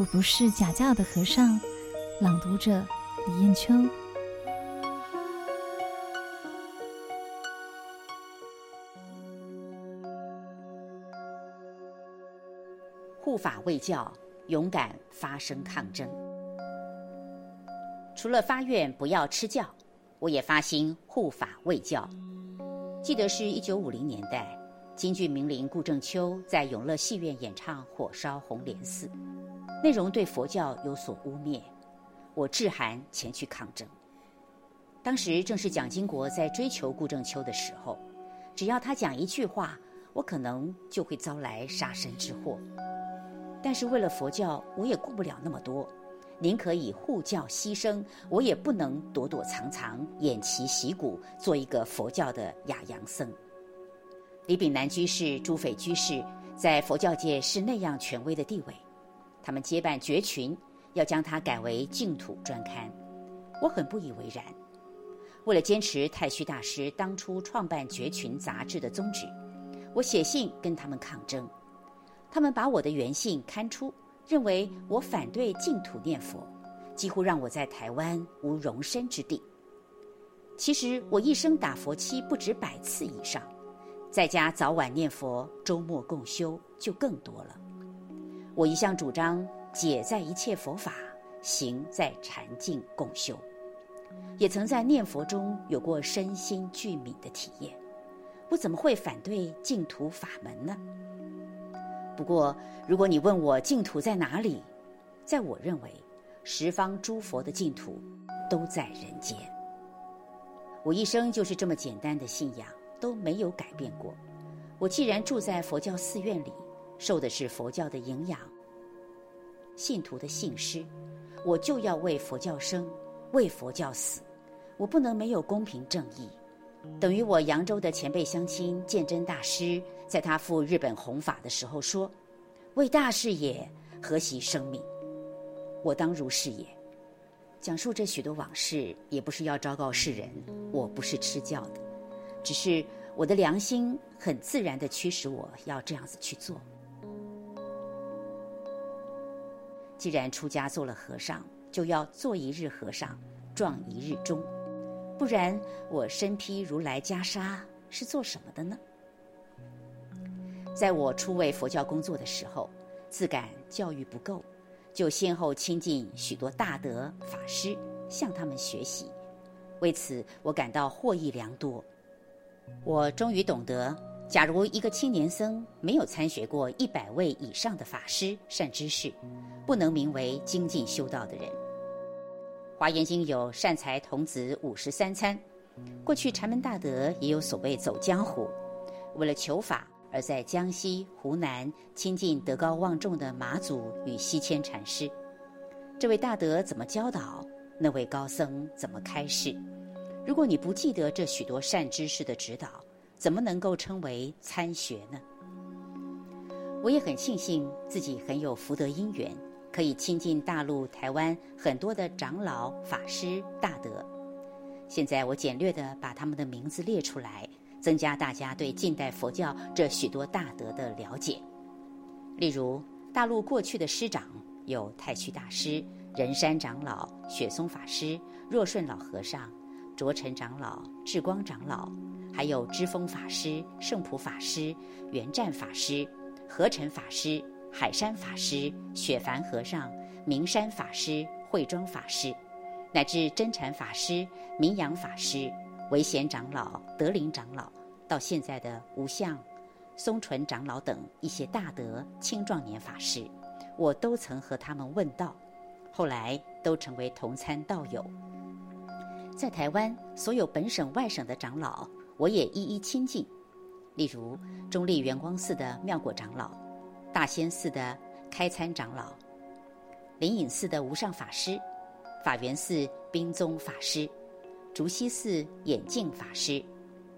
我不是假教的和尚。朗读者李艳秋。护法卫教，勇敢发声抗争。除了发愿不要吃教，我也发心护法卫教。记得是一九五零年代，京剧名伶顾正秋在永乐戏院演唱《火烧红莲寺》，内容对佛教有所污蔑，我致函前去抗争。当时正是蒋经国在追求顾正秋的时候，只要他讲一句话，我可能就会遭来杀身之祸。但是为了佛教，我也顾不了那么多。宁可以护教牺牲，我也不能躲躲藏藏、偃旗息鼓，做一个佛教的哑洋僧。李炳南居士、诸斐居士在佛教界是那样权威的地位，他们接办觉群，要将它改为净土专刊，我很不以为然。为了坚持太虚大师当初创办觉群杂志的宗旨，我写信跟他们抗争，他们把我的原信刊出。认为我反对净土念佛，几乎让我在台湾无容身之地。其实我一生打佛七不止百次以上，在家早晚念佛，周末共修就更多了。我一向主张解在一切佛法，行在禅净共修，也曾在念佛中有过身心俱泯的体验。我怎么会反对净土法门呢？不过，如果你问我净土在哪里，在我认为，十方诸佛的净土都在人间。我一生就是这么简单的信仰，都没有改变过。我既然住在佛教寺院里，受的是佛教的营养，信徒的信施，我就要为佛教生，为佛教死。我不能没有公平正义。等于我扬州的前辈乡亲鉴真大师，在他赴日本弘法的时候说：“为大事也，何惜生命？我当如是也。”讲述这许多往事，也不是要昭告世人我不是吃教的，只是我的良心很自然地驱使我要这样子去做。既然出家做了和尚，就要做一日和尚，撞一日钟。不然，我身披如来袈裟是做什么的呢？在我初为佛教工作的时候，自感教育不够，就先后亲近许多大德法师，向他们学习。为此，我感到获益良多。我终于懂得，假如一个青年僧没有参学过一百位以上的法师善知识，不能名为精进修道的人。华严经有善财童子五十三参，过去禅门大德也有所谓走江湖，为了求法而在江西、湖南亲近德高望重的马祖与西迁禅师。这位大德怎么教导？那位高僧怎么开示？如果你不记得这许多善知识的指导，怎么能够称为参学呢？我也很庆幸自己很有福德因缘。可以亲近大陆、台湾很多的长老、法师、大德。现在我简略地把他们的名字列出来，增加大家对近代佛教这许多大德的了解。例如，大陆过去的师长有太虚大师、仁山长老、雪松法师、若顺老和尚、卓尘长老、智光长老，还有知风法师、圣普法师、圆湛法师、和尘法师。海山法师、雪梵和尚、明山法师、慧庄法师，乃至真禅法师、明阳法师、唯贤长老、德林长老，到现在的无相、松纯长老等一些大德青壮年法师，我都曾和他们问道，后来都成为同参道友。在台湾，所有本省外省的长老，我也一一亲近，例如中坜圆光寺的妙果长老。大仙寺的开参长老，灵隐寺的无上法师，法源寺宾宗法师，竹溪寺眼镜法师，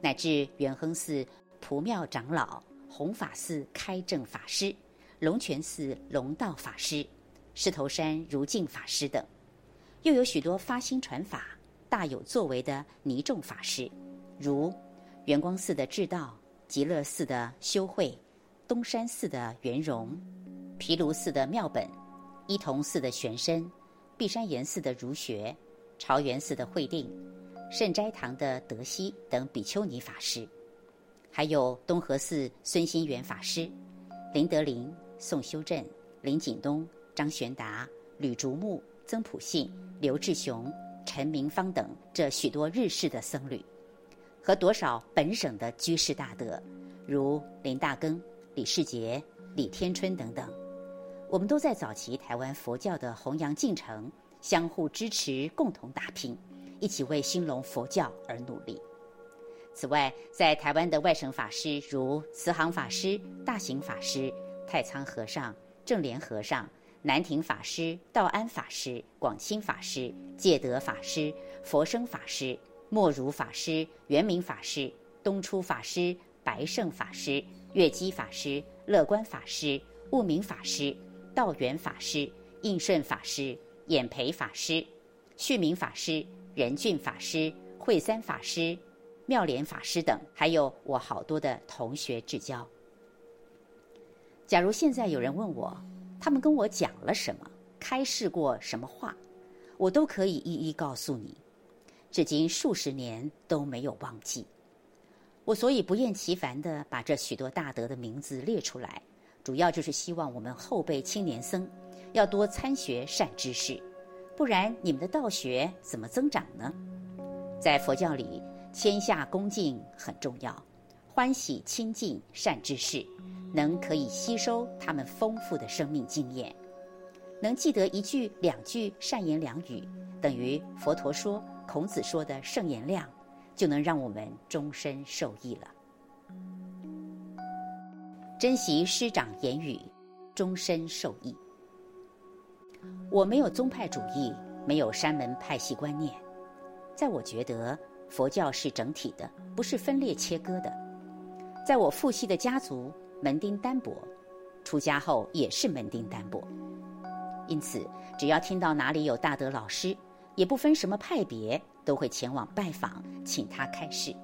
乃至元亨寺普妙长老、弘法寺开正法师、龙泉寺龙道法师、狮头山如净法师等，又有许多发心传法、大有作为的尼众法师，如圆光寺的智道、极乐寺的修慧。东山寺的圆融，毗卢寺的妙本，伊桐寺的玄深、碧山岩寺的儒学、朝元寺的慧定、圣斋堂的德熙等比丘尼法师，还有东河寺孙心元法师、林德林、宋修正、林景东、张玄达、吕竹木、曾普信、刘志雄、陈明芳等这许多日式的僧侣，和多少本省的居士大德，如林大耕、李世杰、李天春等等。我们都在早期台湾佛教的弘扬进程，相互支持，共同打拼，一起为兴隆佛教而努力。此外，在台湾的外省法师如慈航法师、大行法师、太仓和尚、正莲和尚、南亭法师、道安法师、广清法师、戒德法师、佛生法师、莫如法师、圆明法师、东出法师、白胜法师、月基法师、乐观法师、悟明法师。道元法师、应顺法师、演培法师、旭明法师、仁俊法师、慧三法师、妙莲法师等，还有我好多的同学至交。假如现在有人问我，他们跟我讲了什么，开示过什么话，我都可以一一告诉你，至今数十年都没有忘记。我所以不厌其烦地把这许多大德的名字列出来。主要就是希望我们后辈青年僧要多参学善知识，不然你们的道学怎么增长呢？在佛教里，谦下恭敬很重要，欢喜亲近善知识，能可以吸收他们丰富的生命经验，能记得一句两句善言良语，等于佛陀说、孔子说的圣言量，就能让我们终身受益了。珍惜师长言语，终身受益。我没有宗派主义，没有山门派系观念。在我觉得，佛教是整体的，不是分裂切割的。在我父系的家族，门丁单薄，出家后也是门丁单薄。因此，只要听到哪里有大德老师，也不分什么派别，都会前往拜访，请他开示。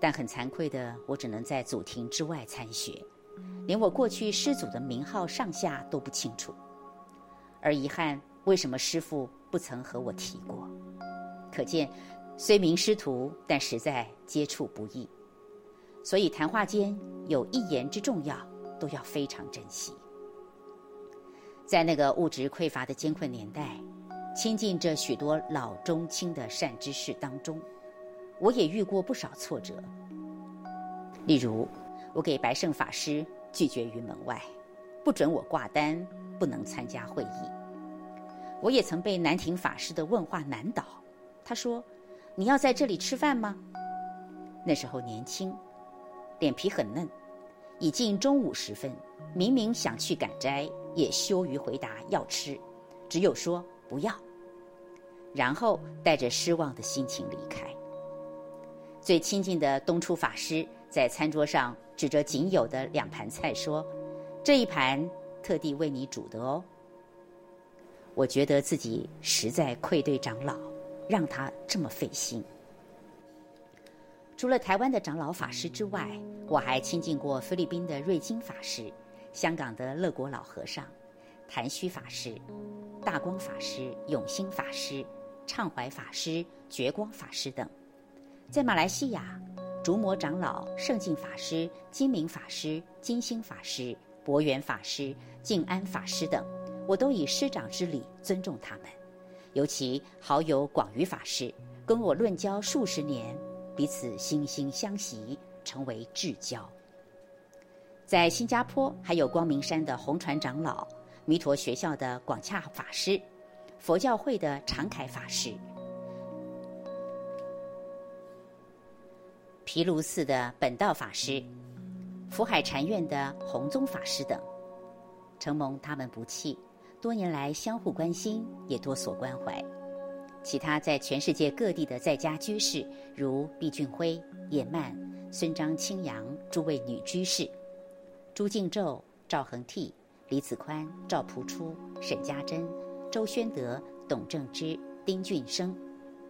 但很惭愧的，我只能在祖庭之外参学，连我过去师祖的名号上下都不清楚。而遗憾，为什么师父不曾和我提过？可见，虽名师徒，但实在接触不易。所以谈话间有一言之重要，都要非常珍惜。在那个物质匮乏的艰困年代，亲近这许多老中青的善知识当中。我也遇过不少挫折，例如，我给白胜法师拒绝于门外，不准我挂单，不能参加会议。我也曾被南亭法师的问话难倒，他说：“你要在这里吃饭吗？”那时候年轻，脸皮很嫩，已近中午时分，明明想去赶斋，也羞于回答要吃，只有说不要，然后带着失望的心情离开。最亲近的东出法师在餐桌上指着仅有的两盘菜说：“这一盘特地为你煮的哦。”我觉得自己实在愧对长老，让他这么费心。除了台湾的长老法师之外，我还亲近过菲律宾的瑞金法师、香港的乐国老和尚、谭虚法师、大光法师、永兴法师、畅怀法师、觉光法师等。在马来西亚，竹摩长老、圣净法师、金明法师、金星法师、博元法师、静安法师等，我都以师长之礼尊重他们。尤其好友广瑜法师，跟我论交数十年，彼此惺惺相惜，成为至交。在新加坡，还有光明山的红船长老、弥陀学校的广洽法师、佛教会的常凯法师。毗卢寺的本道法师、福海禅院的弘宗法师等，承蒙他们不弃，多年来相互关心，也多所关怀。其他在全世界各地的在家居士，如毕俊辉、叶曼、孙张清扬诸位女居士，朱敬宙、赵恒惕、李子宽、赵朴初、沈家珍、周宣德、董正之、丁俊生、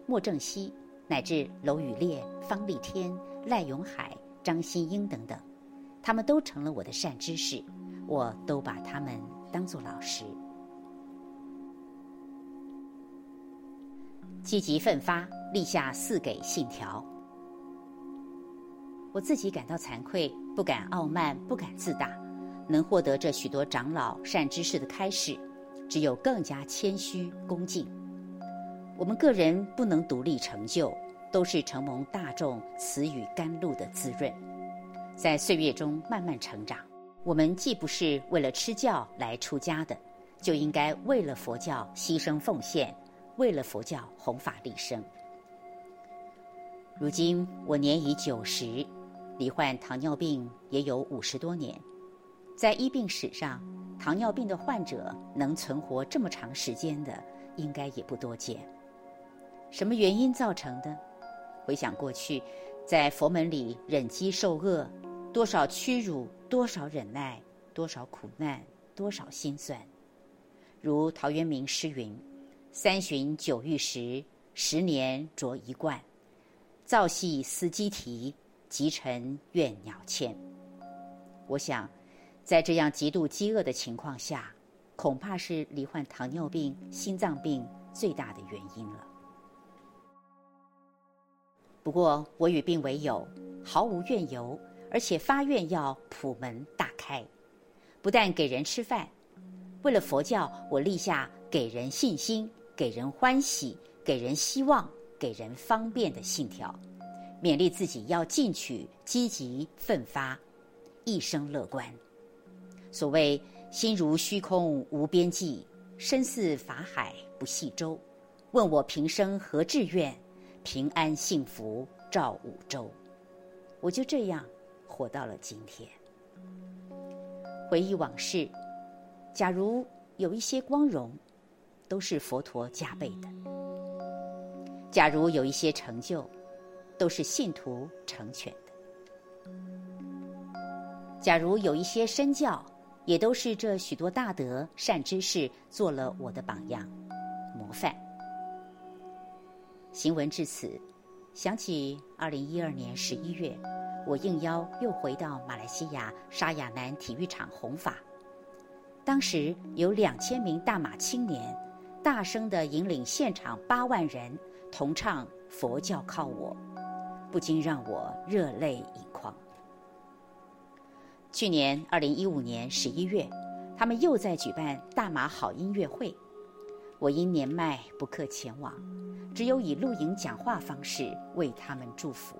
莫正熙，乃至娄宇烈、方立天、赖永海、张新英等等，他们都成了我的善知识，我都把他们当做老师。积极奋发，立下四给信条。我自己感到惭愧，不敢傲慢，不敢自大。能获得这许多长老善知识的开示，只有更加谦虚恭敬。我们个人不能独立成就，都是承蒙大众赐予甘露的滋润，在岁月中慢慢成长。我们既不是为了吃教来出家的，就应该为了佛教牺牲奉献，为了佛教弘法利生。如今我年已九十，罹患糖尿病也有五十多年。在医病史上，糖尿病的患者能存活这么长时间的，应该也不多见。什么原因造成的？回想过去，在佛门里忍饥受饿，多少屈辱，多少忍耐，多少苦难，多少辛酸。如陶渊明诗云：“三旬酒欲食，十年啄一罐。灶细思鸡啼，急晨怨鸟迁。”我想。在这样极度饥饿的情况下，恐怕是罹患糖尿病、心脏病最大的原因了。不过我与病为友，毫无怨尤，而且发愿要普门大开，不但给人吃饭，为了佛教，我立下给人信心、给人欢喜、给人希望、给人方便的信条，勉励自己要进取、积极奋发，一生乐观。所谓心如虚空无边际，身似法海不系舟。问我平生何志愿？平安幸福照五洲。我就这样活到了今天。回忆往事，假如有一些光荣，都是佛陀加被的；假如有一些成就，都是信徒成全的；假如有一些身教，也都是这许多大德善知识做了我的榜样、模范。行文至此，想起二零一二年十一月，我应邀又回到马来西亚沙亚南体育场弘法。当时有两千名大马青年，大声地引领现场八万人同唱《佛教靠我》，不禁让我热泪盈眶。去年二零一五年十一月，他们又在举办大马好音乐会，我因年迈不克前往，只有以录影讲话方式为他们祝福。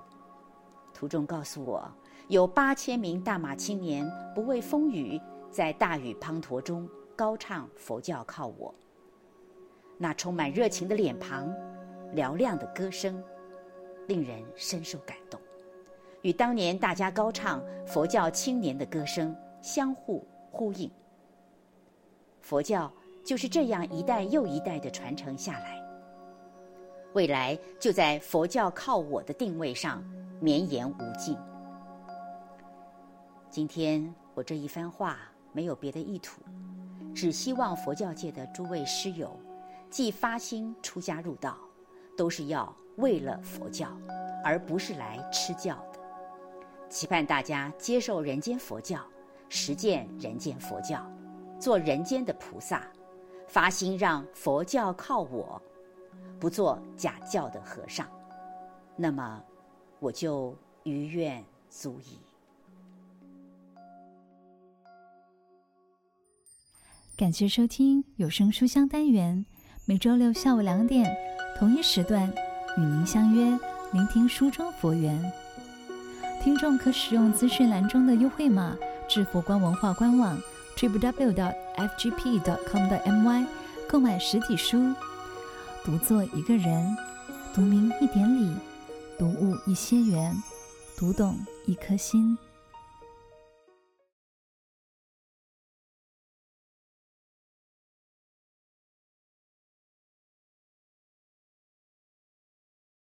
途中告诉我，有八千名大马青年不畏风雨，在大雨滂沱中高唱佛教靠我。那充满热情的脸庞，嘹亮的歌声，令人深受感动。与当年大家高唱佛教青年的歌声相互呼应，佛教就是这样一代又一代的传承下来，未来就在佛教靠我的定位上绵延无尽。今天我这一番话没有别的意图，只希望佛教界的诸位师友，既发心出家入道，都是要为了佛教，而不是来吃教的。期盼大家接受人间佛教，实践人间佛教，做人间的菩萨，发心让佛教靠我，不做假教的和尚，那么我就余愿足矣。感谢收听有声书香单元，每周六下午两点同一时段与您相约，聆听书中佛缘。听众可使用资讯栏中的优惠码至佛光文化官网，Triple W. FGP.com 的 MY 购买实体书。读作一个人，读明一点理，读悟一些缘，读懂一颗心。